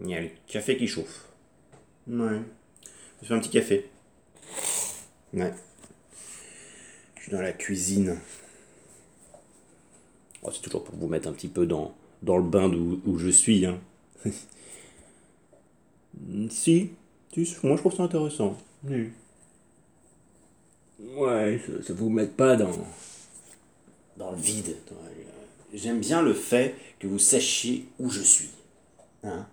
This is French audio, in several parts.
Il y a le café qui chauffe. Ouais. Je fais un petit café. Ouais. Je suis dans la cuisine. Oh, c'est toujours pour vous mettre un petit peu dans, dans le bain d'où où je suis. Hein. si, si, moi je trouve ça intéressant. Oui. Ouais, ça, ça vous mette pas dans, dans le vide. J'aime bien le fait que vous sachiez où je suis. Hein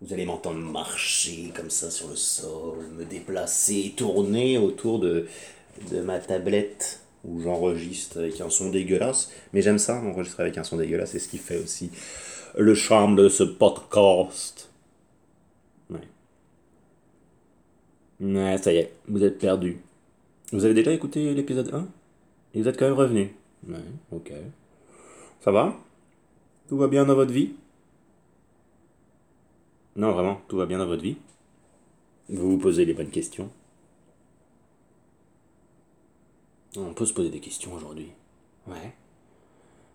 vous allez m'entendre marcher comme ça sur le sol, me déplacer, tourner autour de, de ma tablette où j'enregistre avec un son dégueulasse. Mais j'aime ça, enregistrer avec un son dégueulasse, c'est ce qui fait aussi le charme de ce podcast. Ouais. Ouais, ça y est, vous êtes perdu. Vous avez déjà écouté l'épisode 1 Et vous êtes quand même revenu Ouais, ok. Ça va? Tout va bien dans votre vie? Non, vraiment, tout va bien dans votre vie. Vous vous posez les bonnes questions. On peut se poser des questions aujourd'hui. Ouais.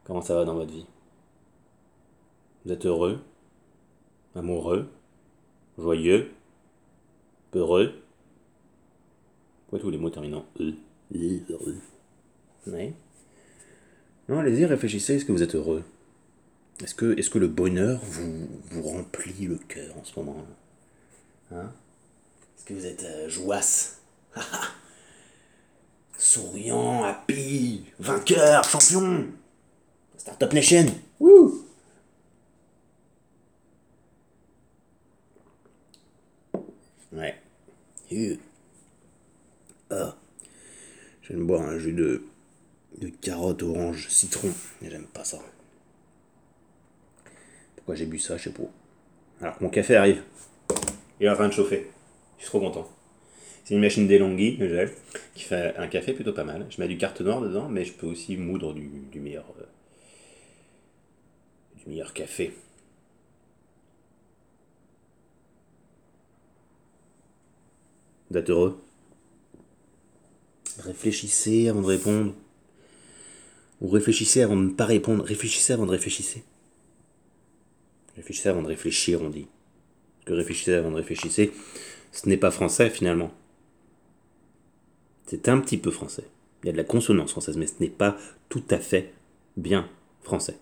Comment ça va dans votre vie? Vous êtes heureux? Amoureux? Joyeux? Peureux? Pourquoi tous les mots terminant E? Heureux. Ouais. Non, allez-y, réfléchissez, est-ce que vous êtes heureux? Est-ce que, est que le bonheur vous, vous remplit le cœur en ce moment Hein Est-ce que vous êtes euh, jouasse Souriant, happy, vainqueur, champion Startup Nation Wouh Ouais. Uh. Ah. Je vais me boire un jus de de carottes, orange, citron. Et j'aime pas ça. Pourquoi j'ai bu ça, je sais pas. Alors mon café arrive. Il est en train de chauffer. Je suis trop content. C'est une machine DeLonghi que j'ai, qui fait un café plutôt pas mal. Je mets du carte noir dedans, mais je peux aussi moudre du, du meilleur, euh, du meilleur café. Vous êtes heureux Réfléchissez avant de répondre. Ou réfléchissez avant de ne pas répondre. Réfléchissez avant de réfléchir. Réfléchissez avant de réfléchir, on dit. Parce que réfléchissez avant de réfléchir, ce n'est pas français finalement. C'est un petit peu français. Il y a de la consonance française, mais ce n'est pas tout à fait bien français.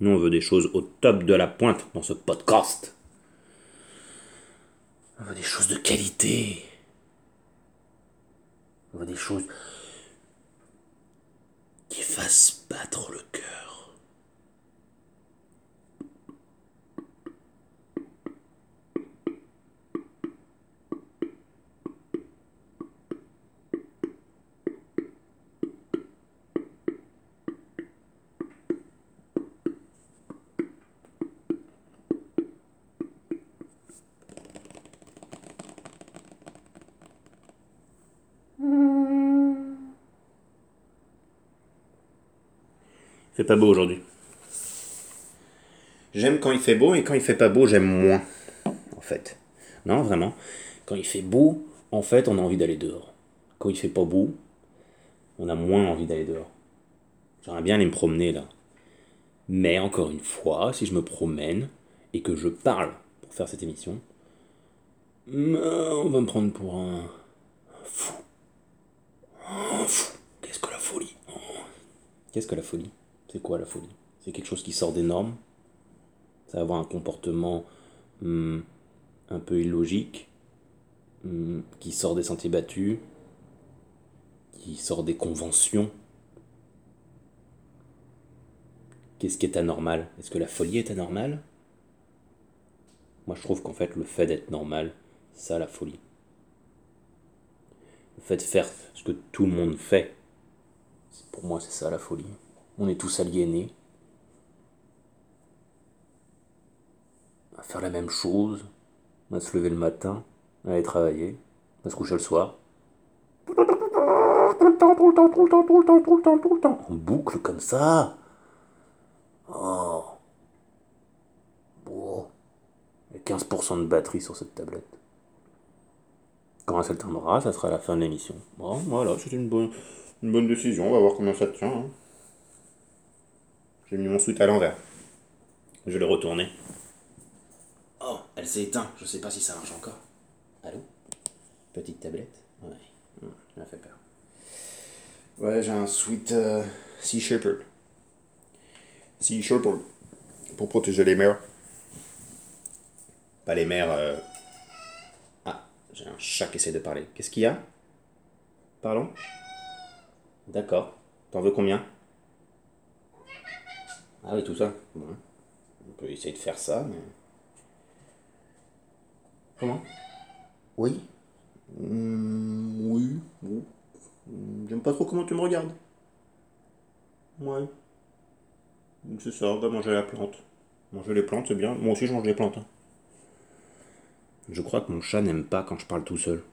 Nous, on veut des choses au top de la pointe dans ce podcast. On veut des choses de qualité. On veut des choses qui fassent battre le cœur. Pas beau aujourd'hui. J'aime quand il fait beau et quand il fait pas beau, j'aime moins. En fait. Non, vraiment. Quand il fait beau, en fait, on a envie d'aller dehors. Quand il fait pas beau, on a moins envie d'aller dehors. J'aimerais bien aller me promener là. Mais encore une fois, si je me promène et que je parle pour faire cette émission, on va me prendre pour un fou. Un fou. Qu'est-ce que la folie? Qu'est-ce que la folie? C'est quoi la folie? C'est quelque chose qui sort des normes? Ça va avoir un comportement hmm, un peu illogique, hmm, qui sort des sentiers battus, qui sort des conventions? Qu'est-ce qui est anormal? Est-ce que la folie est anormale? Moi je trouve qu'en fait le fait d'être normal, ça la folie. Le fait de faire ce que tout le monde fait, pour moi c'est ça la folie. On est tous aliénés. À faire la même chose, à se lever le matin, à aller travailler, à se coucher le soir. Tout le temps, tout le temps, tout le temps, tout le temps, tout le temps, tout le temps. En boucle comme ça. Oh. Bon. Il y a 15% de batterie sur cette tablette. Quand elle s'alternera, ça sera la fin de l'émission. Bon, voilà, c'est une bonne, une bonne décision. On va voir comment ça tient. Hein. J'ai mis mon sweat à l'envers. Je le retourner. elle s'est éteinte. Je sais pas si ça marche encore. Allô? Petite tablette? Ouais. Hum, ça fait peur. Ouais, j'ai un sweet euh, Sea Shepherd. Sea Shepherd. Pour protéger les mères. Pas les mères. euh, Ah, j'ai un chat qui essaie de parler. Qu'est-ce qu'il y a? Pardon D'accord. T'en veux combien? Ah oui, tout ça. Bon. On peut essayer de faire ça, mais. Comment? Oui. Hmm, oui. Hmm, J'aime pas trop comment tu me regardes. Ouais. C'est ça, on va manger la plante. Manger les plantes, c'est bien. Moi aussi, je mange les plantes. hein. Je crois que mon chat n'aime pas quand je parle tout seul.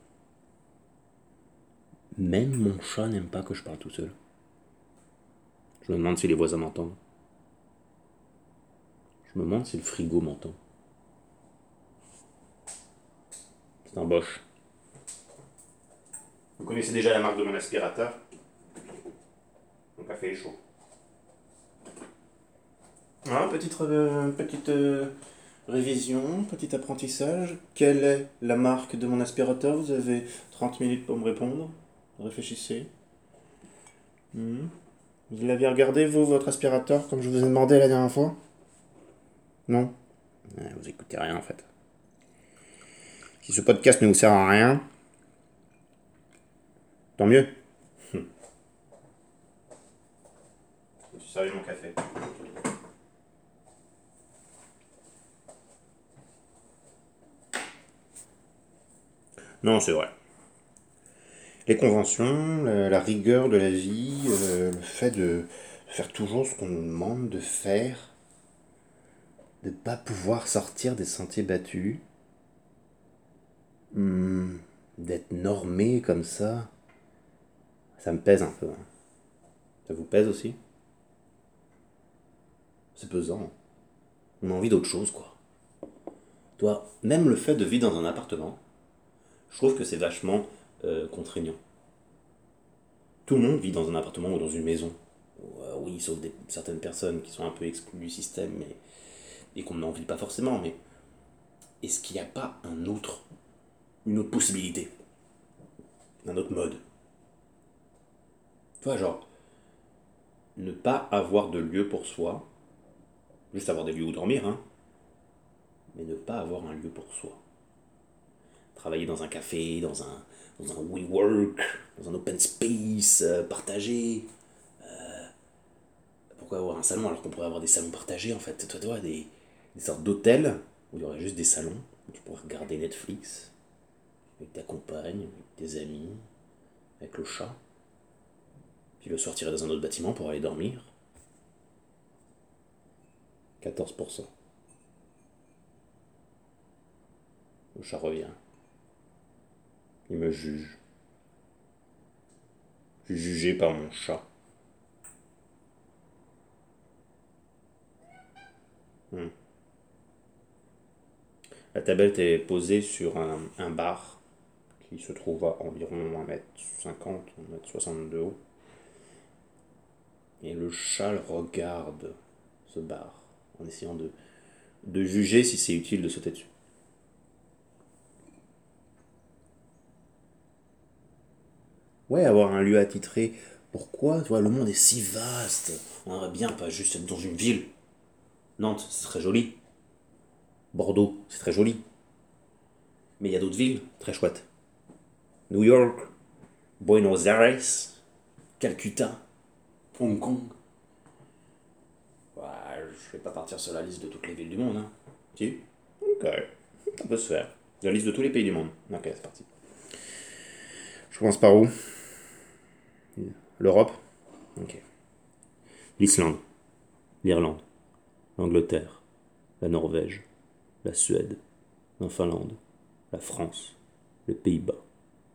Même mon chat n'aime pas que je parle tout seul. Je me demande si les voisins m'entendent. Je me demande si le frigo m'entend. C'est un Bosch. Vous connaissez déjà la marque de mon aspirateur? Mon café est chaud. Ah, petite, euh, petite euh, révision, petit apprentissage. Quelle est la marque de mon aspirateur? Vous avez 30 minutes pour me répondre. Réfléchissez. Hmm. Vous l'avez regardé, vous, votre aspirateur, comme je vous ai demandé la dernière fois? Non Ouais, Vous écoutez rien, en fait. Si ce podcast ne vous sert à rien, tant mieux. Hum. Je me suis servi mon café. Non, c'est vrai. Les conventions, la, la rigueur de la vie, euh, le fait de faire toujours ce qu'on nous demande de faire, de pas pouvoir sortir des sentiers battus, Hmm, d'être normé comme ça, ça me pèse un peu. hein. Ça vous pèse aussi? C'est pesant. On a envie d'autre chose, quoi. Toi, même le fait de vivre dans un appartement, je trouve que c'est vachement euh, contraignant. Tout le monde vit dans un appartement ou dans une maison. Ou, oui, sauf certaines personnes qui sont un peu exclues du système mais, et qu'on n'en vit pas forcément. Mais est-ce qu'il n'y a pas un autre, une autre possibilité Un autre mode? Tu vois, genre, ne pas avoir de lieu pour soi, juste avoir des lieux où dormir, hein, mais ne pas avoir un lieu pour soi travailler dans un café, dans un, dans un WeWork, dans un open space euh, partagé. Euh, pourquoi avoir un salon alors qu'on pourrait avoir des salons partagés en fait? Toi, des, des sortes d'hôtels où il y aurait juste des salons où tu pourrais regarder Netflix avec ta compagne, avec tes amis, avec le chat. Puis le soir, dans un autre bâtiment pour aller dormir. 14%. Le chat revient. Il me juge. Je suis jugé par mon chat. Hmm. La tablette est posée sur un, bar qui se trouve à environ 1m50, 1m60 de haut. Et le chat le regarde ce bar en essayant de, juger si c'est utile de sauter dessus. Ouais, avoir un lieu attitré. Pourquoi Tu vois, le monde est si vaste? On aimerait bien pas juste être dans une ville. Nantes, c'est très joli. Bordeaux, c'est très joli. Mais il y a d'autres villes très chouettes. New York, Buenos Aires, Calcutta, Hong Kong. Ouais, je vais pas partir sur la liste de toutes les villes du monde. Hein. Si? Ok, ça peut se faire. La liste de tous les pays du monde. Ok, c'est parti. Je commence par où? L'Europe? Ok. L'Islande, l'Irlande, l'Angleterre, la Norvège, la Suède, la Finlande, la France, les Pays-Bas,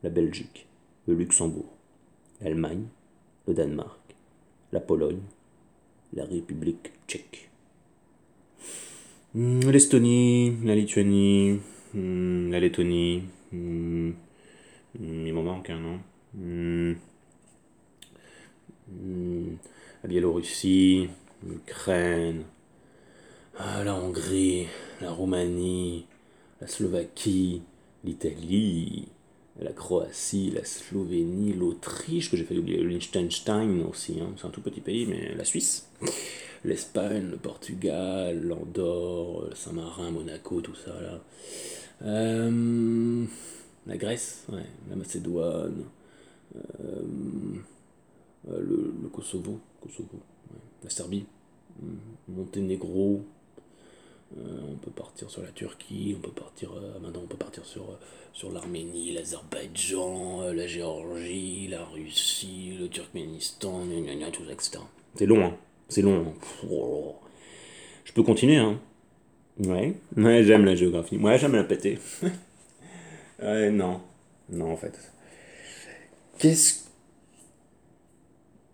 la Belgique, le Luxembourg, l'Allemagne, le Danemark, la Pologne, la République tchèque. Hmm, L'Estonie, la Lituanie, hmm, la Lettonie, hmm, il m'en manque un, non? La Biélorussie, l'Ukraine, ah, la Hongrie, la Roumanie, la Slovaquie, l'Italie, la Croatie, la Slovénie, l'Autriche, que j'ai fait oublier, le Liechtenstein aussi, hein, c'est un tout petit pays, mais la Suisse, l'Espagne, le Portugal, l'Andorre, Saint-Marin, Monaco, tout ça là. Euh, la Grèce, la Macédoine, euh, euh, le, Kosovo, Kosovo la Serbie, Monténégro, on peut partir sur la Turquie, on peut partir, maintenant on peut partir sur, sur l'Arménie, l'Azerbaïdjan, la Géorgie, la Russie, le Turkménistan, tout ça, etc. C'est long, hein. C'est long. Hein. Je peux continuer, hein. Ouais, ouais j'aime la géographie. Moi, j'aime la péter. ouais, non. Non, en fait. Qu'est-ce.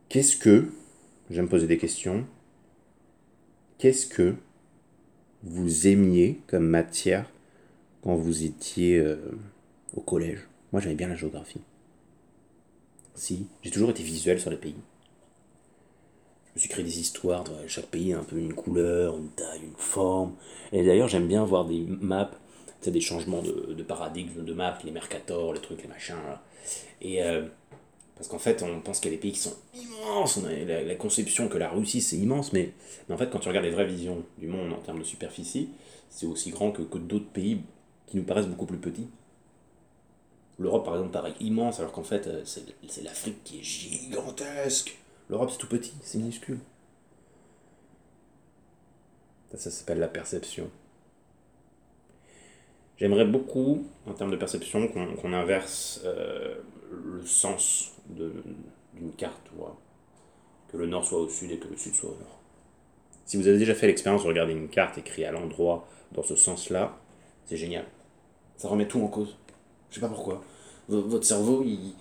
Qu'est-ce que. J'aime poser des questions. Qu'est-ce que vous aimiez comme matière quand vous étiez euh, au collège Moi, j'aimais bien la géographie. Si, j'ai toujours été visuel sur les pays. Je me suis créé des histoires, chaque pays a un peu une couleur, une taille, une forme. Et d'ailleurs, j'aime bien voir des maps, des changements de, paradigme de maps, les Mercator, les trucs, les machins. Et euh, parce qu'en fait, on pense qu'il y a des pays qui sont immenses. On a la, conception que la Russie, c'est immense, mais, en fait, quand tu regardes les vraies visions du monde en termes de superficie, c'est aussi grand que, que d'autres pays qui nous paraissent beaucoup plus petits. L'Europe, par exemple, paraît immense, alors qu'en fait, euh, c'est l'Afrique qui est gigantesque. L'Europe, c'est tout petit, c'est minuscule. Ça, s'appelle la perception. J'aimerais beaucoup, en termes de perception, qu'on inverse euh, le sens d'une carte, que le nord soit au sud et que le sud soit au nord. Si vous avez déjà fait l'expérience de regarder une carte écrite à l'endroit dans ce sens-là, c'est génial. Ça remet tout en cause. Je sais pas pourquoi. votre cerveau, il,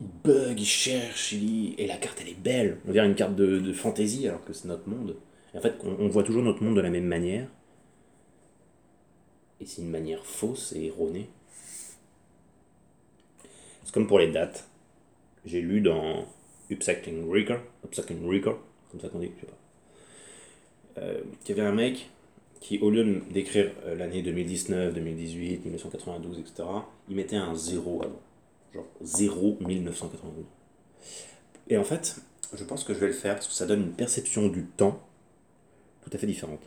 il bug, il cherche, il et la carte elle est belle. On dirait une carte de, de fantaisie alors que c'est notre monde. En fait, on, voit toujours notre monde de la même manière. Et c'est une manière fausse et erronée. C'est comme pour les dates. J'ai lu dans Upcycling Reaker, Upcycling Reaker, comme ça qu'on dit, je sais pas, euh, qu'il y avait un mec qui, au lieu d'écrire euh, l'année 2019, 2018, 1992, etc., il mettait un zéro avant genre 0 1992. Et en fait, je pense que je vais le faire parce que ça donne une perception du temps tout à fait différente.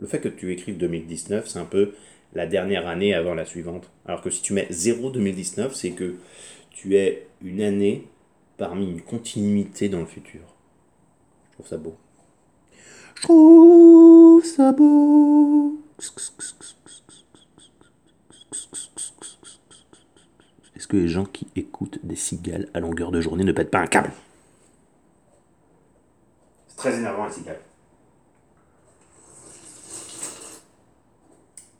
Le fait que tu écrives 2019, c'est un peu la dernière année avant la suivante. Alors que si tu mets 0 2019, c'est que tu es une année parmi une continuité dans le futur. Je trouve ça beau. Je trouve ça beau. que les gens qui écoutent des cigales à longueur de journée ne pètent pas un câble? C'est très énervant les cigales.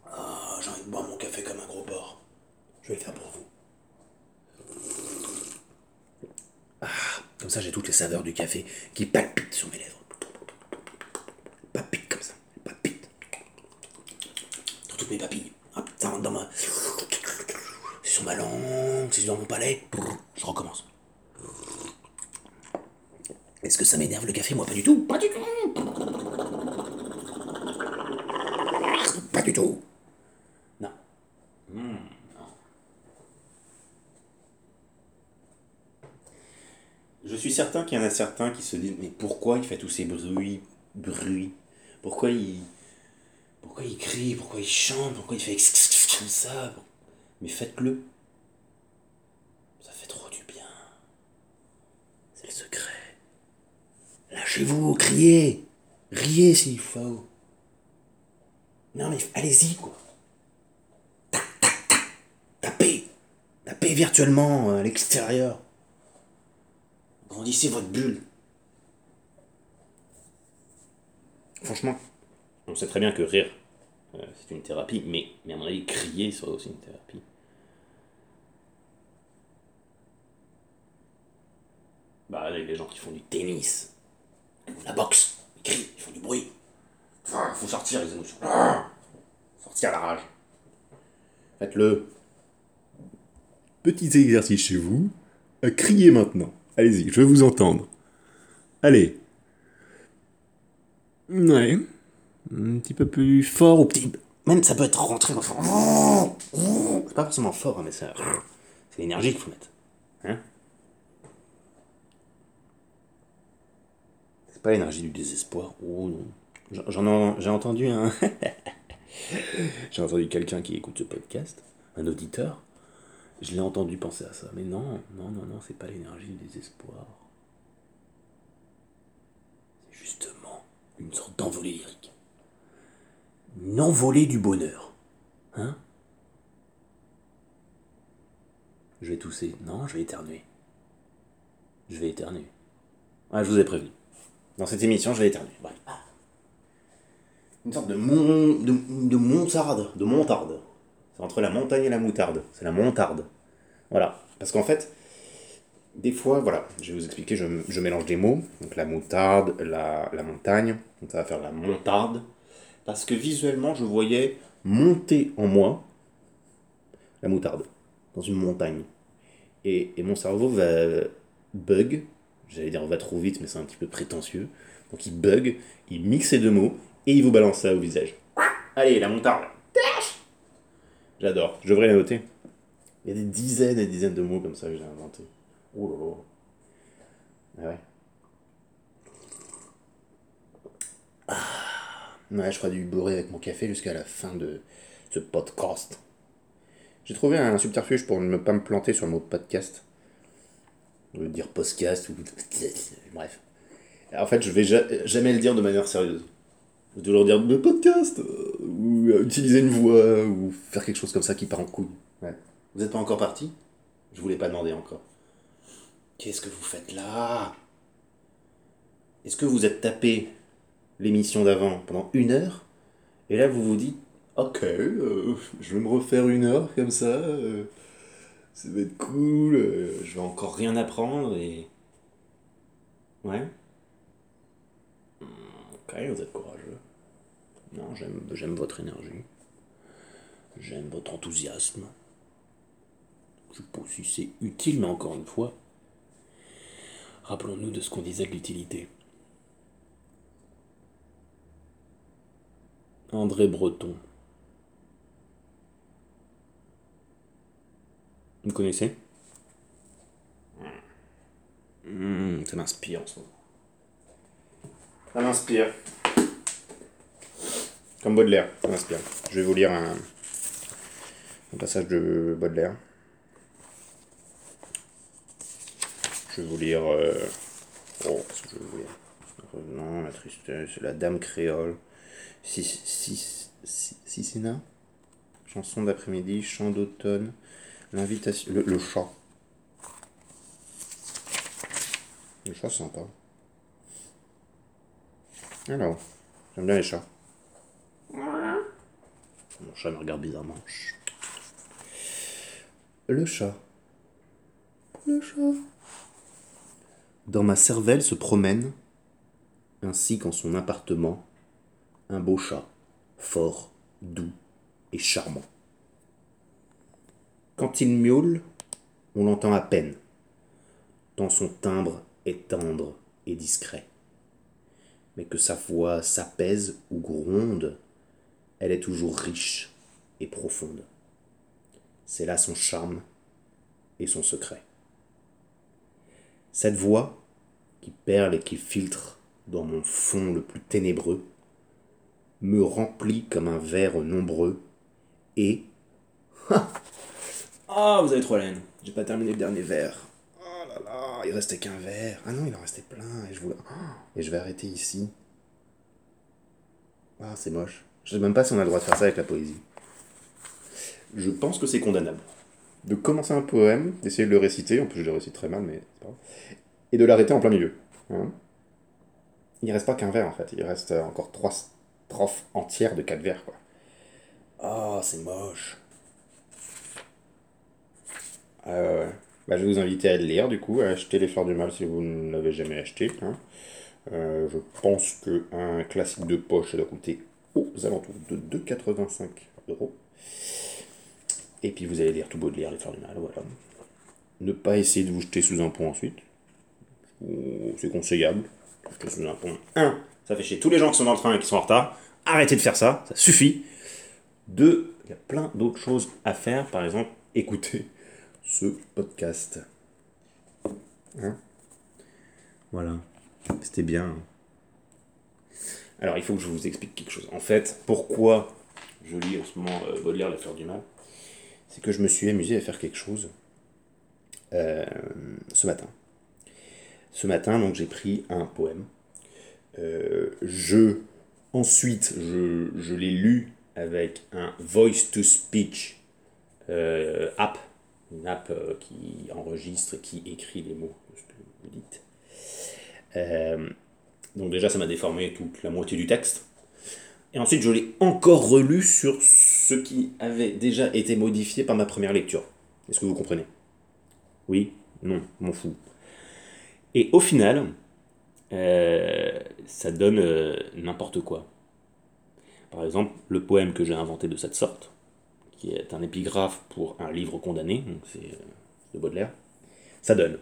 Ah, j'ai envie de boire mon café comme un gros porc. Je vais le faire pour vous. Ah, comme ça j'ai toutes les saveurs du café qui palpitent sur mes lèvres. Palpitent comme ça. Palpitent. Dans toutes mes papilles. Ça rentre dans ma sur ma langue, c'est dans mon palais. Je recommence. Est-ce que ça m'énerve le café? Moi, pas du tout. Pas du tout. Pas du tout. Non. Hmm, Je suis certain qu'il y en a certains qui se disent mais pourquoi il fait tous ces bruits, bruits? Pourquoi il, pourquoi il crie Pourquoi il chante Pourquoi il fait comme ça? Mais faites-le. Ça fait trop du bien. C'est le secret. Lâchez-vous, criez. Riez s'il faut. Non mais allez-y quoi. Tapez. Tapez virtuellement à l'extérieur. Grandissez votre bulle. Franchement, on sait très bien que rire, euh, c'est une thérapie, mais, mais à mon avis, crier serait aussi une thérapie. Bah, les gens qui font du tennis, la boxe, ils crient, ils font du bruit. Il faut sortir les émotions. sortir la rage. Faites-le. Petits exercices chez vous. Euh, criez maintenant. Allez-y, je veux vous entendre. Allez. Ouais. Un petit peu plus fort ou petit. Même ça peut être rentré dans C'est pas forcément fort, hein, mais ça. C'est l'énergie qu'il faut mettre. Hein C'est pas l'énergie du désespoir. Oh non. J'ai entendu un. j'ai entendu quelqu'un qui écoute ce podcast, un auditeur. Je l'ai entendu penser à ça. Mais non, non, non, non, c'est pas l'énergie du désespoir. C'est justement une sorte d'envolée lyrique. Une envolée du bonheur. Hein? Je vais tousser. Non, je vais éternuer. Je vais éternuer. Ah, je vous ai prévenu. Dans cette émission, je vais éternuer. Une sorte de, mon, de, de montarde. De montarde. C'est entre la montagne et la moutarde. C'est la montarde. Voilà. Parce qu'en fait, des fois, voilà, je vais vous expliquer, je, mélange des mots. Donc la moutarde, la, la montagne. Donc ça va faire la montarde. Parce que visuellement, je voyais monter en moi la moutarde dans une montagne. Et, et mon cerveau va bug, j'allais dire on va trop vite, mais c'est un petit peu prétentieux. Donc il bug, il mixe ces deux mots et il vous balance ça au visage. Allez, la moutarde. J'adore, je devrais la noter. Il y a des dizaines et dizaines de mots comme ça que j'ai inventé. Oh là là. Ah ouais. Ah. Ouais, je ferai du beurré avec mon café jusqu'à la fin de ce podcast. J'ai trouvé un subterfuge pour ne pas me planter sur le mot podcast. Dire podcast ou. Bref. En fait, je vais jamais le dire de manière sérieuse. Je vais toujours dire le podcast, euh, ou euh, utiliser une voix, ou faire quelque chose comme ça qui part en couille. Ouais. Vous n'êtes pas encore parti? Je voulais pas demander encore. Qu'est-ce que vous faites là? Est-ce que vous êtes tapé l'émission d'avant pendant une heure? Et là, vous vous dites ok, euh, je vais me refaire une heure comme ça, euh, ça va être cool, euh, je vais encore rien apprendre et. Ouais. Hmm, ok, vous êtes courageux. Non, j'aime, j'aime votre énergie. J'aime votre enthousiasme. Je sais pas si c'est utile, mais encore une fois, rappelons-nous de ce qu'on disait de l'utilité. André Breton. Vous connaissez? Mmh, Ça m'inspire en ce moment. Ça m'inspire. Comme Baudelaire, ça m'inspire. Je vais vous lire un, passage de Baudelaire. Je vais vous lire. Euh, oh, que je vais vous lire? Non, la tristesse, la dame créole. Si, si, si, Chanson d'après-midi, chant d'automne. L'invitation. Le, chat. Le chat sympa. Alors, j'aime bien les chats. Mon chat me regarde bizarrement. Le chat. Le chat. Dans ma cervelle se promène, ainsi qu'en son appartement, un beau chat, fort, doux et charmant. Quand il miaule, on l'entend à peine, tant son timbre est tendre et discret. Mais que sa voix s'apaise ou gronde, elle est toujours riche et profonde. C'est là son charme et son secret. Cette voix, qui perle et qui filtre dans mon fond le plus ténébreux, me remplit comme un verre nombreux et, Ah, vous avez trop la haine. J'ai pas terminé le dernier verre. Oh là là, il restait qu'un verre. Ah non, il en restait plein. Et je, voulais... et je vais arrêter ici. Ah, c'est moche. Je sais même pas si on a le droit de faire ça avec la poésie. Je pense que c'est condamnable. De commencer un poème, d'essayer de le réciter, en plus je le récite très mal, mais c'est pas grave, et de l'arrêter en plein milieu. Hein il reste pas qu'un vers en fait, il reste encore trois strophes entières de quatre vers quoi. Ah, c'est moche. Euh, bah, je vais vous inviter à le lire, du coup, à acheter Les Fleurs du Mal si vous ne l'avez jamais acheté. Hein. Euh, je pense qu'un classique de poche, ça doit coûter aux alentours de 2,85 euros. Et puis vous allez lire tout beau de lire Les Mal, voilà. Ne pas essayer de vous jeter sous un pont ensuite. C'est conseillable. sous un pont. 1. Ça fait chier tous les gens qui sont dans le train et qui sont en retard. Arrêtez de faire ça, ça suffit. Deux, il y a plein d'autres choses à faire. Par exemple, écouter ce podcast. Hein? Voilà. C'était bien. Alors, il faut que je vous explique quelque chose. En fait, pourquoi je lis en ce moment euh, Baudelaire, La fleur du mal? C'est que je me suis amusé à faire quelque chose euh, ce matin. Ce matin, donc, j'ai pris un poème. Euh, je, ensuite, je, l'ai lu avec un voice-to-speech app, une app qui enregistre, qui écrit les mots que vous dites. Donc déjà, ça m'a déformé toute la moitié du texte. Et ensuite, je l'ai encore relu sur ce qui avait déjà été modifié par ma première lecture. Est-ce que vous comprenez? Oui? Non M'en fous. Et au final, euh, ça donne euh, n'importe quoi. Par exemple, le poème que j'ai inventé de cette sorte, qui est un épigraphe pour un livre condamné, donc c'est euh, de Baudelaire, ça donne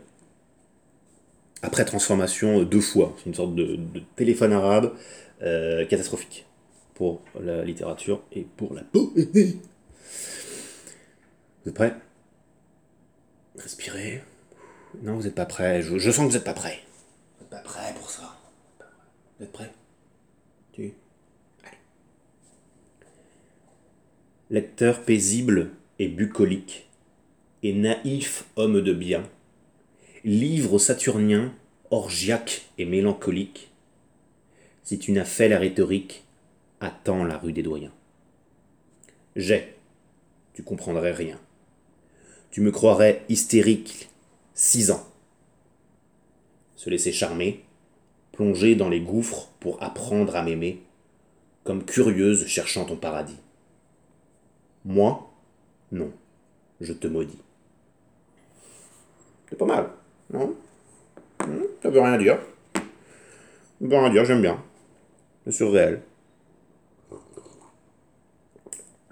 après transformation euh, deux fois. C'est une sorte de, téléphone arabe euh, catastrophique pour la littérature et pour la poésie. Vous êtes prêts? Respirez. Non, vous n'êtes pas prêts. Je, sens que vous n'êtes pas prêts. Vous n'êtes pas prêts pour ça. Vous êtes prêts? Tu Allez. Lecteur paisible et bucolique, et naïf homme de bien, livre saturnien, orgiaque et mélancolique, si tu n'as fait la rhétorique, attends la rue des doyens. J'ai, tu comprendrais rien. Tu me croirais hystérique, six ans. Se laisser charmer, plonger dans les gouffres pour apprendre à m'aimer, comme curieuse cherchant ton paradis. Moi, non, je te maudis. C'est pas mal. Non hmm, Ça veut rien dire. Ça veut rien dire, j'aime bien. C'est surréel.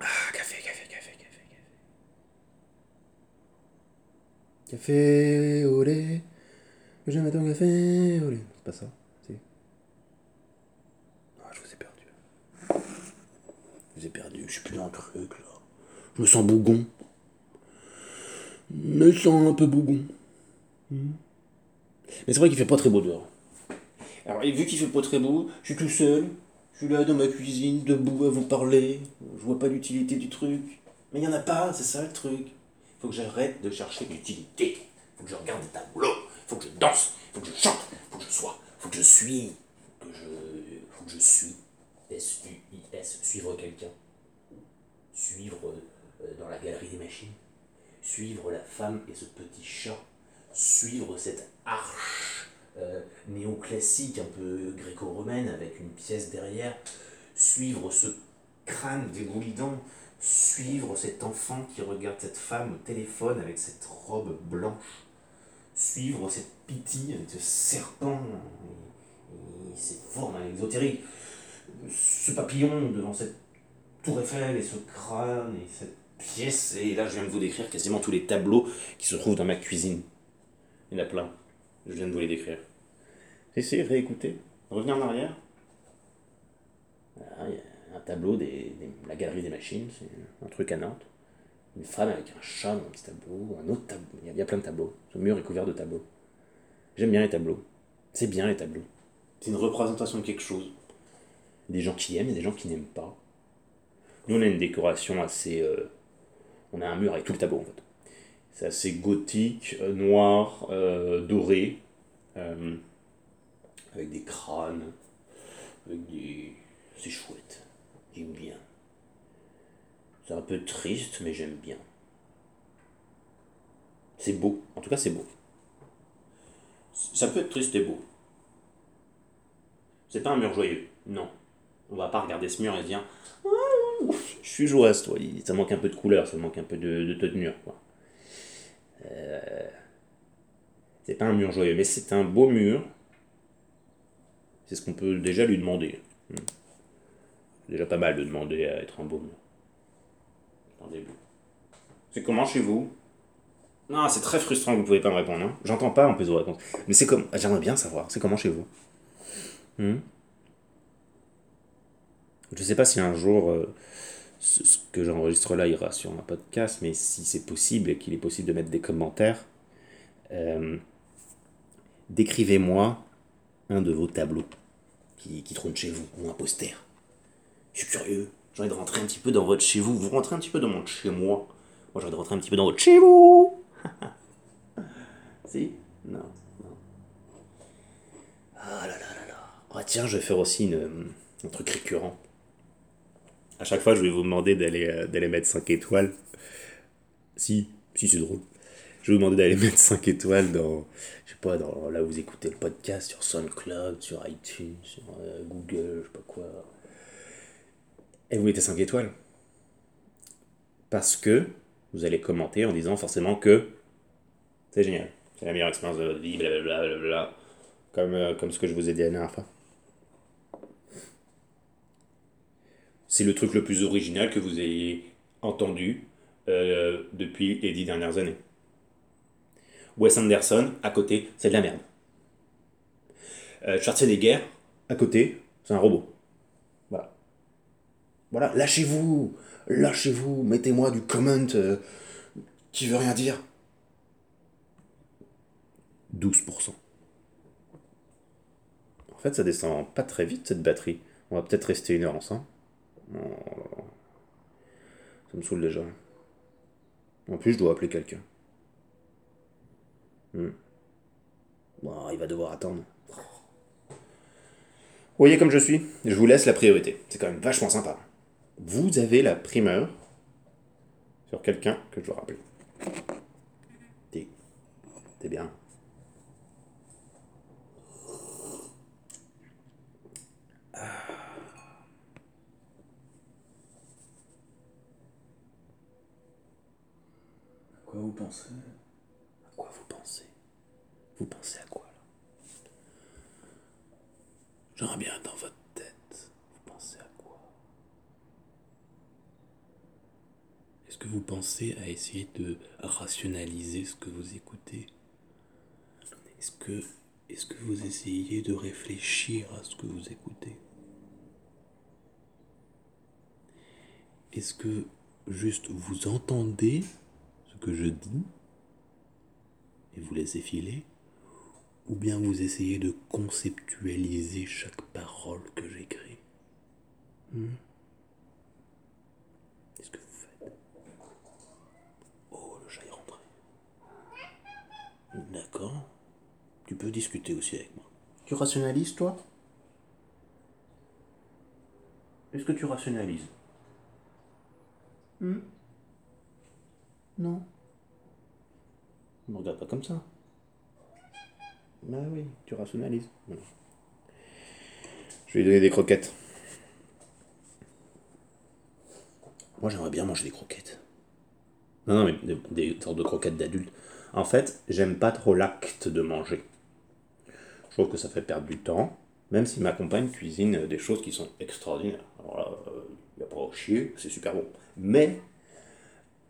Ah, café, café, café, café, café. Café au lait. J'aime ton café au lait. C'est pas ça, si. Ah, je vous ai perdu. Je vous ai perdu, je suis plus dans le truc là. Je me sens bougon. Je me sens un peu bougon. Mais c'est vrai qu'il fait pas très beau dehors. Alors, vu qu'il fait pas très beau, je suis tout seul, je suis là dans ma cuisine, debout à vous parler, je vois pas l'utilité du truc. Mais il y en a pas, c'est ça le truc. Faut que j'arrête de chercher l'utilité. Faut que je regarde des tableaux, faut que je danse, faut que je chante, faut que je sois, faut que je suis, que je, faut que je suis. S-U-I-S, suivre quelqu'un. Suivre euh, dans la galerie des machines. Suivre la femme et ce petit chat suivre cette arche euh, néoclassique, un peu gréco-romaine, avec une pièce derrière, suivre ce crâne dégoulinant, suivre cet enfant qui regarde cette femme au téléphone avec cette robe blanche, suivre cette pitié avec ce serpent et, ces formes exotériques, ce papillon devant cette tour Eiffel et ce crâne et cette pièce, et là je viens de vous décrire quasiment tous les tableaux qui se trouvent dans ma cuisine. Il y en a plein. Je viens de vous les décrire. Essayez, réécouter. Revenir en arrière. il y a un tableau de la galerie des machines, c'est un truc à Nantes. Une femme avec un chat dans un petit tableau, un autre tableau. Il y, a, plein de tableaux. Ce mur est couvert de tableaux. J'aime bien les tableaux. C'est bien les tableaux. C'est une représentation de quelque chose. Des gens qui aiment et des gens qui n'aiment pas. Nous, on a une décoration assez. Euh, on a un mur avec tout le tableau en fait. C'est assez gothique, euh, noir, euh, doré, euh, avec des crânes, avec des... C'est chouette, j'aime bien. C'est un peu triste, mais j'aime bien. C'est beau, en tout cas c'est beau. Ça peut être triste et beau. C'est pas un mur joyeux, non. On va pas regarder ce mur et dire ah, Je suis joyeux, toi. Ça manque un peu de couleur, ça manque un peu de, de tenue. Quoi. Euh, c'est pas un mur joyeux, mais c'est un beau mur. C'est ce qu'on peut déjà lui demander. Hmm. Déjà pas mal de demander à être un beau mur. C'est comment chez vous? Non, c'est très frustrant que vous pouvez pas me répondre. Hein. J'entends pas en plus vos réponses. Mais c'est comme. J'aimerais bien savoir. C'est comment chez vous? Hmm. Je sais pas si un jour, euh, ce, que j'enregistre là ira sur un podcast, mais si c'est possible et qu'il est possible de mettre des commentaires, euh, décrivez-moi un de vos tableaux qui, qui trône chez vous, ou un poster. Je suis curieux. J'ai envie de rentrer un petit peu dans votre chez vous. Vous rentrez un petit peu dans mon chez moi. Moi, j'ai envie de rentrer un petit peu dans votre chez vous. si? Non. non. Ah là là là là. Ah tiens, je vais faire aussi une, un truc récurrent. À chaque fois, je vais vous demander d'aller euh, mettre 5 étoiles. Si, si c'est drôle. Je vais vous demander d'aller mettre 5 étoiles dans, je sais pas, dans là où vous écoutez le podcast, sur SoundCloud, sur iTunes, sur euh, Google, je sais pas quoi. Et vous mettez 5 étoiles. Parce que vous allez commenter en disant forcément que c'est génial. C'est la meilleure expérience de votre vie, blablabla. Comme, euh, comme ce que je vous ai dit la dernière fois. C'est le truc le plus original que vous ayez entendu euh, depuis les dix dernières années. Wes Anderson, à côté, c'est de la merde. Euh, Schwarzenegger, à côté, c'est un robot. Voilà. Voilà, lâchez-vous, lâchez-vous, mettez-moi du comment euh, qui veut rien dire. 12%. En fait, ça descend pas très vite cette batterie. On va peut-être rester une heure ensemble. Oh, ça me saoule déjà. En plus, je dois appeler quelqu'un. Hmm. Il va devoir attendre. Vous voyez comme je suis Je vous laisse la priorité. C'est quand même vachement sympa. Vous avez la primeur sur quelqu'un que je dois rappeler. T'es bien. Vous pensez? À quoi vous pensez? Vous pensez à quoi là? J'aimerais bien dans votre tête. Vous pensez à quoi? Est-ce que vous pensez à essayer de rationaliser ce que vous écoutez? Est-ce que, est que vous essayez de réfléchir à ce que vous écoutez? Est-ce que juste vous entendez que je dis et vous laissez filer Ou bien vous essayez de conceptualiser chaque parole que j'écris Hmm Qu'est-ce que vous faites? Oh, le chat est rentré. D'accord. Tu peux discuter aussi avec moi. Tu rationalises, toi? Est-ce que tu rationalises? Hmm Non. Ne me regarde pas comme ça. Bah oui, tu rationalises. Je vais lui donner des croquettes. Moi, j'aimerais bien manger des croquettes. Non, non, mais des, sortes de croquettes d'adultes. En fait, j'aime pas trop l'acte de manger. Je trouve que ça fait perdre du temps, même si ma compagne cuisine des choses qui sont extraordinaires. Alors là, il n'y a pas à chier, c'est super bon. Mais,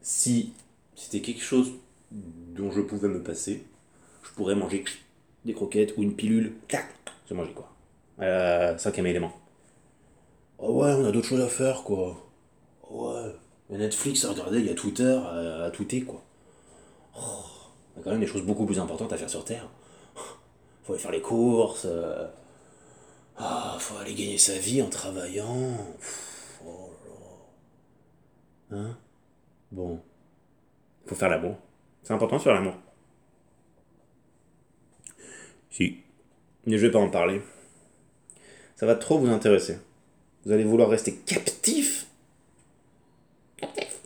si c'était quelque chose dont je pouvais me passer, je pourrais manger des croquettes ou une pilule. Clac, c'est manger quoi. Euh, cinquième élément. Oh ouais, on a d'autres choses à faire quoi. Oh ouais, il y a Netflix à regarder, il y a Twitter à, à tweeter quoi. Oh, il y a quand même des choses beaucoup plus importantes à faire sur Terre. Faut aller faire les courses. euh, Ah, faut aller gagner sa vie en travaillant. Oh. Hein? Bon. Faut faire l'amour. C'est important faire l'amour. Si. Mais je vais pas en parler. Ça va trop vous intéresser. Vous allez vouloir rester captif. Captif.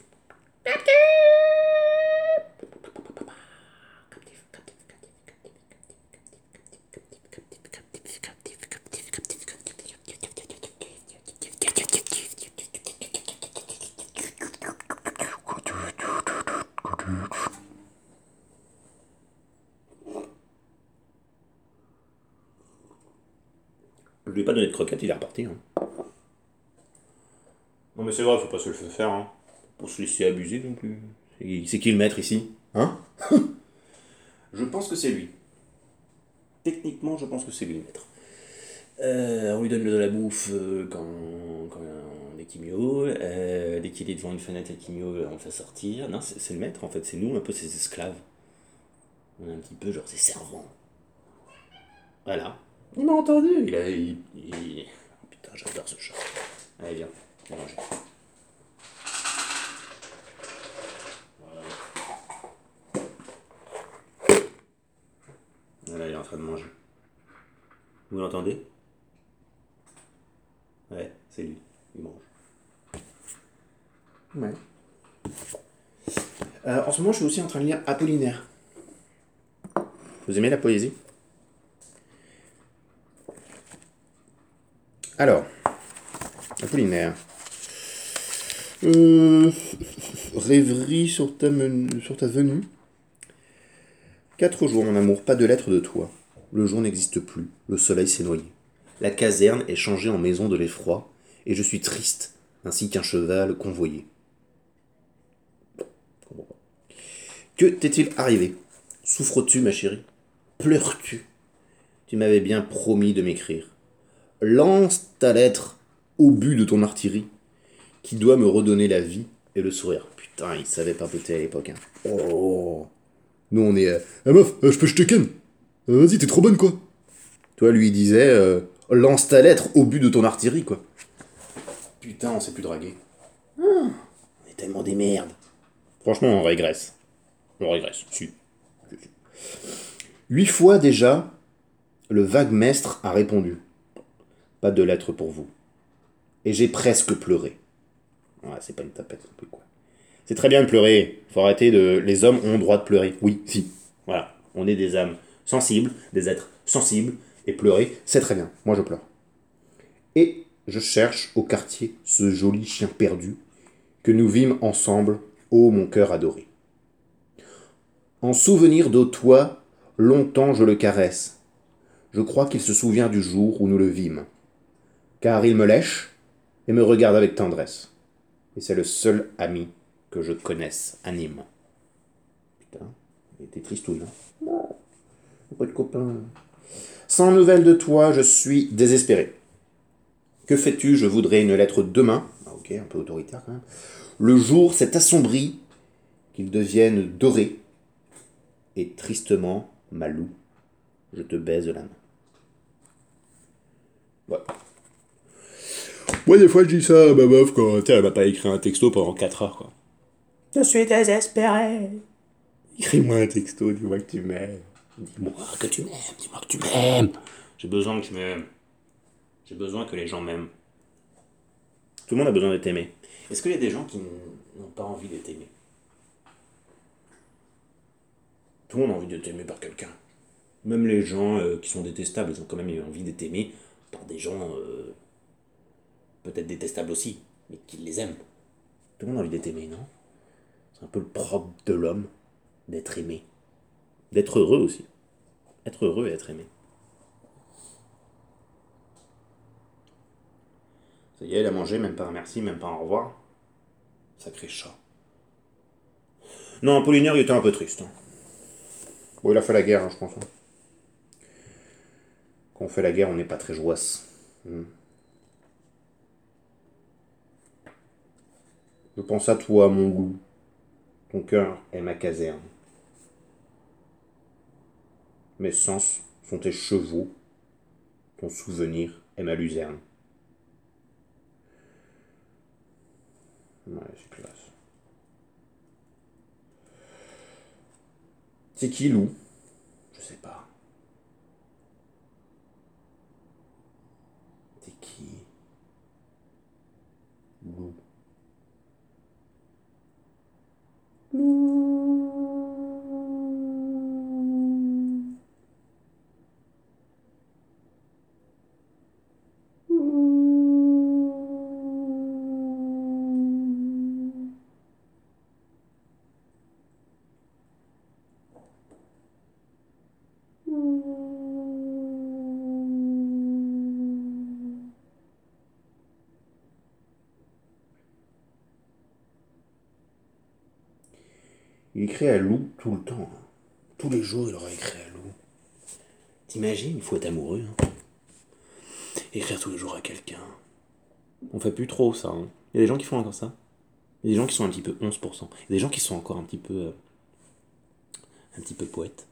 Je lui ai pas donné de croquette, il est reparti. hein. Non mais c'est vrai, pas se le faire. Hein. Pour se laisser abuser non plus. C'est c'est qui le maître ici Hein? Je pense que c'est lui. Techniquement, je pense que c'est lui le maître. Euh, on lui donne de la bouffe euh, quand, dès qu'il miaule, euh, dès qu'il est devant une fenêtre et miaule, on le fait sortir. Non, c'est le maître en fait, c'est nous un peu ses esclaves. On est un petit peu genre ses servants. Voilà. Il m'a entendu. Il a. oh, putain, j'adore ce chat. Allez, viens, viens manger. Voilà, il est en train de manger. Vous l'entendez? Ouais, c'est lui. Il mange. Ouais. Euh, en ce moment, je suis aussi en train de lire Apollinaire. Vous aimez la poésie? Alors, Apollinaire. Euh, rêverie sur ta, sur ta venue. Quatre jours, mon amour, pas de lettre de toi. Le jour n'existe plus, le soleil s'est noyé. La caserne est changée en maison de l'effroi, et je suis triste, ainsi qu'un cheval convoyé. Que t'est-il arrivé? Souffres-tu, ma chérie? Pleures-tu? Tu m'avais bien promis de m'écrire. Lance ta lettre au but de ton artillerie, qui doit me redonner la vie et le sourire. Putain, il savait pas péter à l'époque. Hein. Oh Nous, on est... euh, Ah meuf, euh, je peux Ken Euh, Vas-y, t'es trop bonne, quoi Toi, lui, il disait... euh, Lance ta lettre au but de ton artillerie, quoi. Putain, on s'est plus draguer. Ah, on est tellement des merdes. Franchement, on régresse. On régresse, si. Huit fois déjà, le vague mestre a répondu. Pas de lettre pour vous. Et j'ai presque pleuré. Ouais, c'est pas une tapette non quoi. C'est très bien de pleurer. Faut arrêter de. Les hommes ont droit de pleurer. Oui, si. Voilà. On est des âmes sensibles, des êtres sensibles. Et pleurer, c'est très bien. Moi, je pleure. Et je cherche au quartier ce joli chien perdu que nous vîmes ensemble, ô mon cœur adoré. En souvenir de toi, longtemps je le caresse. Je crois qu'il se souvient du jour où nous le vîmes. Car il me lèche et me regarde avec tendresse. Et c'est le seul ami que je connaisse à Nîmes. Putain, il était tristouille, hein pas de copain. Sans nouvelles de toi, je suis désespéré. Que fais-tu? Je voudrais une lettre demain. Ah, ok, un peu autoritaire quand même. Le jour s'est assombri, qu'il devienne doré. Et tristement, Malou, je te baise la main. Ouais. Moi, des fois, je dis ça à ma meuf quand elle m'a pas écrit un texto pendant 4 heures, quoi. Je suis désespéré. Écris-moi un texto, dis-moi que tu m'aimes. Dis-moi que tu m'aimes, dis-moi que tu m'aimes. J'ai besoin que tu m'aimes. J'ai besoin que les gens m'aiment. Tout le monde a besoin d'être aimé. Est-ce qu'il y a des gens qui n'ont pas envie d'être aimés Tout le monde a envie d'être aimé par quelqu'un. Même les gens euh, qui sont détestables, ils ont quand même eu envie d'être aimés par des gens euh, peut-être détestables aussi, mais qui les aiment. Tout le monde a envie d'être aimé, non? C'est un peu le propre de l'homme, d'être aimé. D'être heureux aussi. Être heureux et être aimé. Ça y est, elle a mangé, même pas un merci, même pas un au revoir. Sacré chat. Non, Apollinaire, il était un peu triste. hein. Bon, il a fait la guerre, hein, je pense. hein. Quand on fait la guerre, on n'est pas très joasse. Hmm. Je pense à toi, mon loup. Ton cœur est ma caserne. Mes sens sont tes chevaux. Ton souvenir est ma luzerne. Classe. C'est qui, loup Je sais pas. C'est qui Loup. Il écrit à loup tout le temps. hein. Tous les jours, il aurait écrit à loup. T'imagines, il faut être amoureux. hein. Écrire tous les jours à quelqu'un. On fait plus trop ça. hein. Il y a des gens qui font encore ça. Il y a des gens qui sont un petit peu 11%. Il y a des gens qui sont encore un petit peu. euh, un petit peu poète.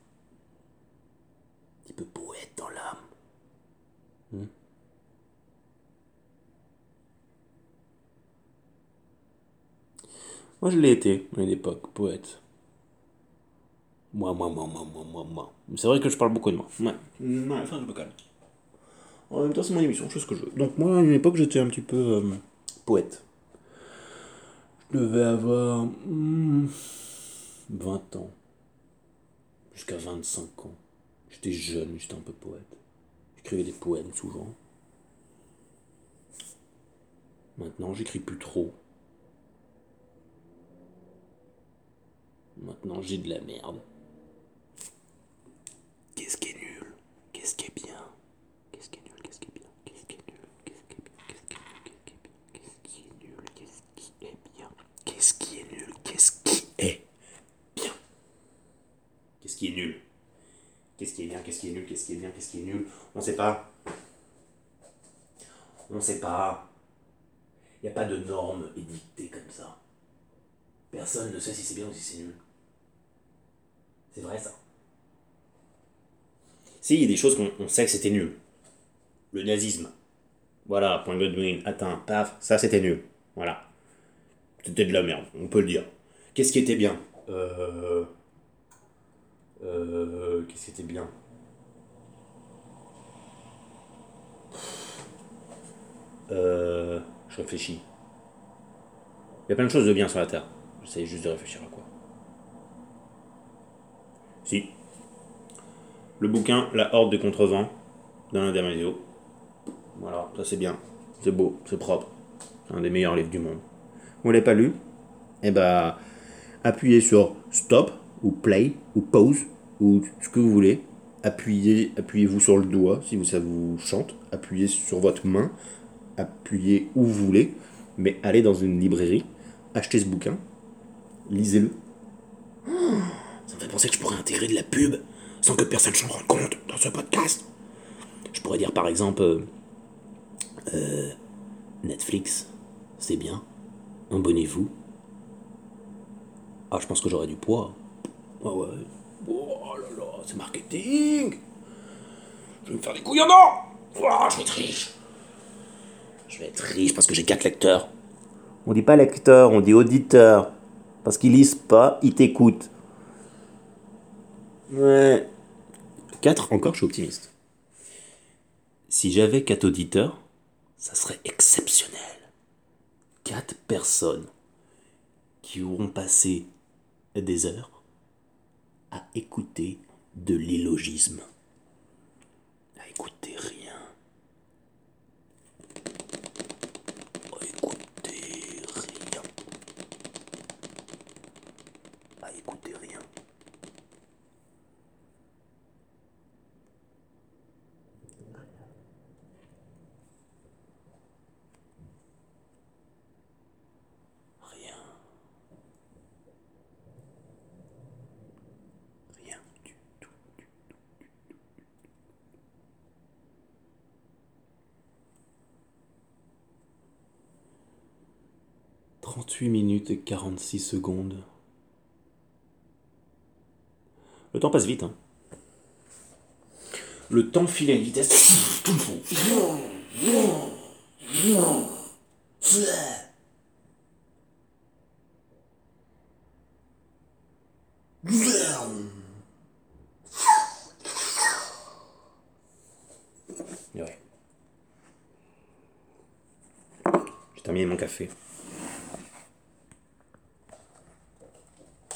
Un petit peu poète dans l'âme. Hmm. Moi, je l'ai été à une époque, poète. Moi, moi, moi, moi, moi, moi, moi. C'est vrai que je parle beaucoup de moi. Ouais. Ouais, enfin, je me calme. En même temps, c'est mon émission, je fais ce que je veux. Donc, moi, à une époque, j'étais un petit peu euh, poète. Je devais avoir hmm, 20 ans. Jusqu'à 25 ans. J'étais jeune, j'étais un peu poète. J'écrivais des poèmes souvent. Maintenant, j'écris plus trop. Maintenant, j'ai de la merde. Qu'est-ce qui est nul Qu'est-ce qui est bien Qu'est-ce qui est nul Qu'est-ce qui est bien Qu'est-ce qui est nul Qu'est-ce qui est bien Qu'est-ce qui est bien Qu'est-ce qui est bien Qu'est-ce qui est nul Qu'est-ce qui est bien Qu'est-ce qui est nul Qu'est-ce qui est bien Qu'est-ce qui est nul Qu'est-ce qui est bien Qu'est-ce qui est nul On sait pas. On sait pas. Il n'y a pas de normes édictées comme ça. Personne ne sait si c'est bien ou si c'est nul. C'est vrai ça. Si, il y a des choses qu'on on sait que c'était nul. Le nazisme. Voilà, point Godwin, atteint, paf, ça c'était nul. Voilà. C'était de la merde, on peut le dire. Qu'est-ce qui était bien? Euh. Euh. Qu'est-ce qui était bien? Euh. Je réfléchis. Il y a plein de choses de bien sur la Terre. J'essaie juste de réfléchir à quoi. Si. Le bouquin La Horde des Contrevents d'Alain Damasio. Voilà, ça c'est bien. C'est beau, c'est propre. Un des meilleurs livres du monde. Vous l'avez pas lu? Eh ben, appuyez sur stop ou play ou pause ou ce que vous voulez. Appuyez, appuyez-vous sur le doigt si ça vous chante. Appuyez sur votre main. Appuyez où vous voulez. Mais allez dans une librairie, achetez ce bouquin, lisez-le. Ça me fait penser que je pourrais intégrer de la pub sans que personne s'en rende compte dans ce podcast. Je pourrais dire par exemple euh, euh, Netflix, c'est bien, abonnez-vous. Ah, je pense que j'aurais du poids. Ah ouais. Oh là là, c'est marketing. Je vais me faire des couilles en or. Oh, je vais être riche. Je vais être riche parce que j'ai 4 lecteurs. On dit pas lecteur, on dit auditeur. Parce qu'ils lisent pas, ils t'écoutent. Ouais. 4 encore, je suis optimiste. Si j'avais 4 auditeurs, ça serait exceptionnel. 4 personnes qui auront passé des heures à écouter de l'illogisme. À écouter rien. À écouter rien. À écouter rien. Rien. Rien du tout. du tout, du tout, du tout. 38 minutes et 46 secondes. Le temps passe vite, hein. Le temps file à une vitesse. Ouais. J'ai terminé mon café.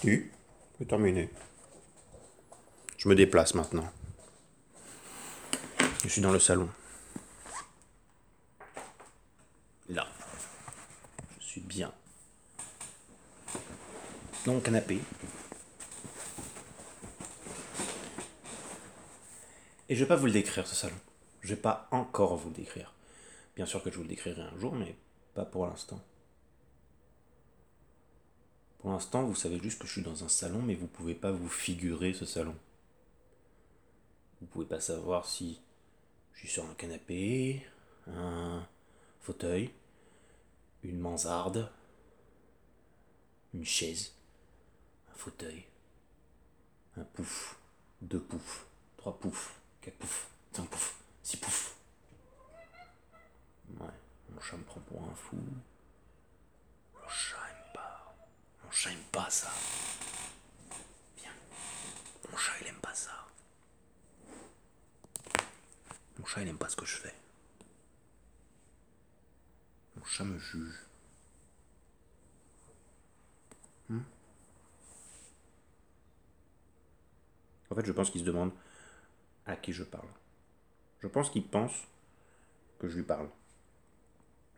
Tu C'est terminé. Je me déplace maintenant. Je suis dans le salon. Là. Je suis bien. Dans mon canapé. Et je vais pas vous le décrire ce salon. Je vais pas encore vous le décrire. Bien sûr que je vous le décrirai un jour, mais pas pour l'instant. Pour l'instant, vous savez juste que je suis dans un salon, mais vous pouvez pas vous figurer ce salon. Vous pouvez pas savoir si je suis sur un canapé, un fauteuil, une mansarde, une chaise, un fauteuil, un pouf, deux poufs, trois poufs, quatre poufs, cinq poufs, six poufs. Ouais, mon chat me prend pour un fou. Mon chat. Mon chat aime pas ça. Viens. Mon chat il aime pas ça. Mon chat il aime pas ce que je fais. Mon chat me juge. Hmm? En fait, je pense qu'il se demande à qui je parle. Je pense qu'il pense que je lui parle.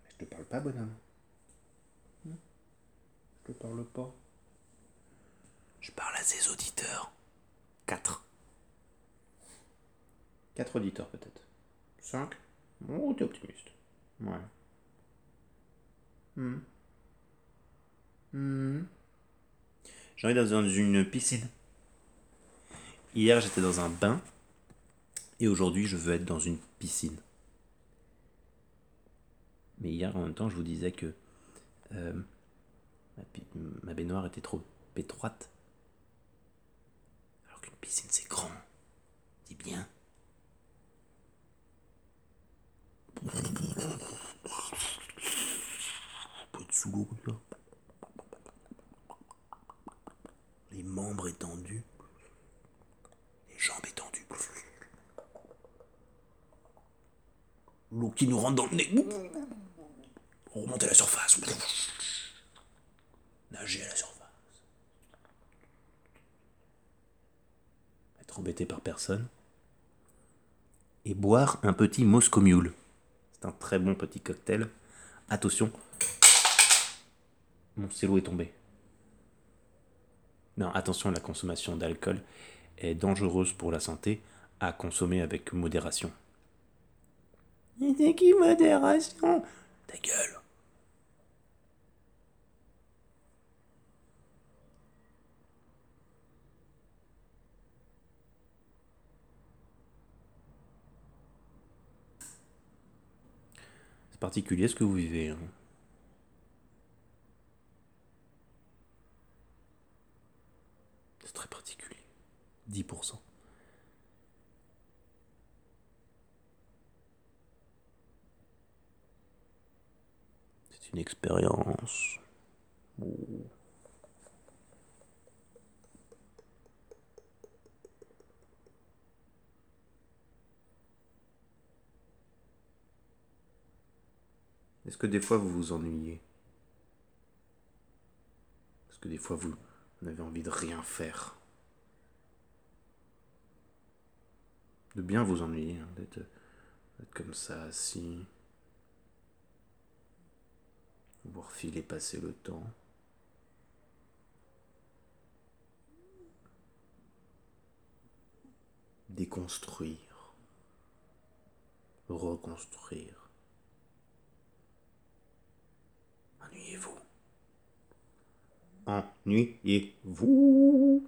Mais je te parle pas, bonhomme. Je parle pas. Je parle à ses auditeurs. Quatre. Quatre auditeurs peut-être. Cinq Oh, t'es optimiste. Ouais. Hmm. Hmm. J'en ai dans une piscine. Hier, j'étais dans un bain. Et aujourd'hui, je veux être dans une piscine. Mais hier, en même temps, je vous disais que euh, ma, baignoire était trop étroite. Alors qu'une piscine, c'est grand. Dis bien. On. Les membres étendus. Les jambes étendues. L'eau qui nous rentre dans le nez. Remonter à la surface. Nager à la surface. Être embêté par personne. Et boire un petit Moscow Mule. C'est un très bon petit cocktail. Attention. Mon stylo est tombé. Non, attention, la consommation d'alcool est dangereuse pour la santé à consommer avec modération. C'est qui modération? Ta gueule. Particulier ce que vous vivez. hein. C'est très particulier. 10%. C'est une expérience. Est-ce que des fois vous vous ennuyez? Est-ce que des fois vous avez envie de rien faire? De bien vous ennuyer, hein, d'être comme ça assis, voir filer passer le temps. Déconstruire, reconstruire. Ennuyez-vous. Ennuyez-vous.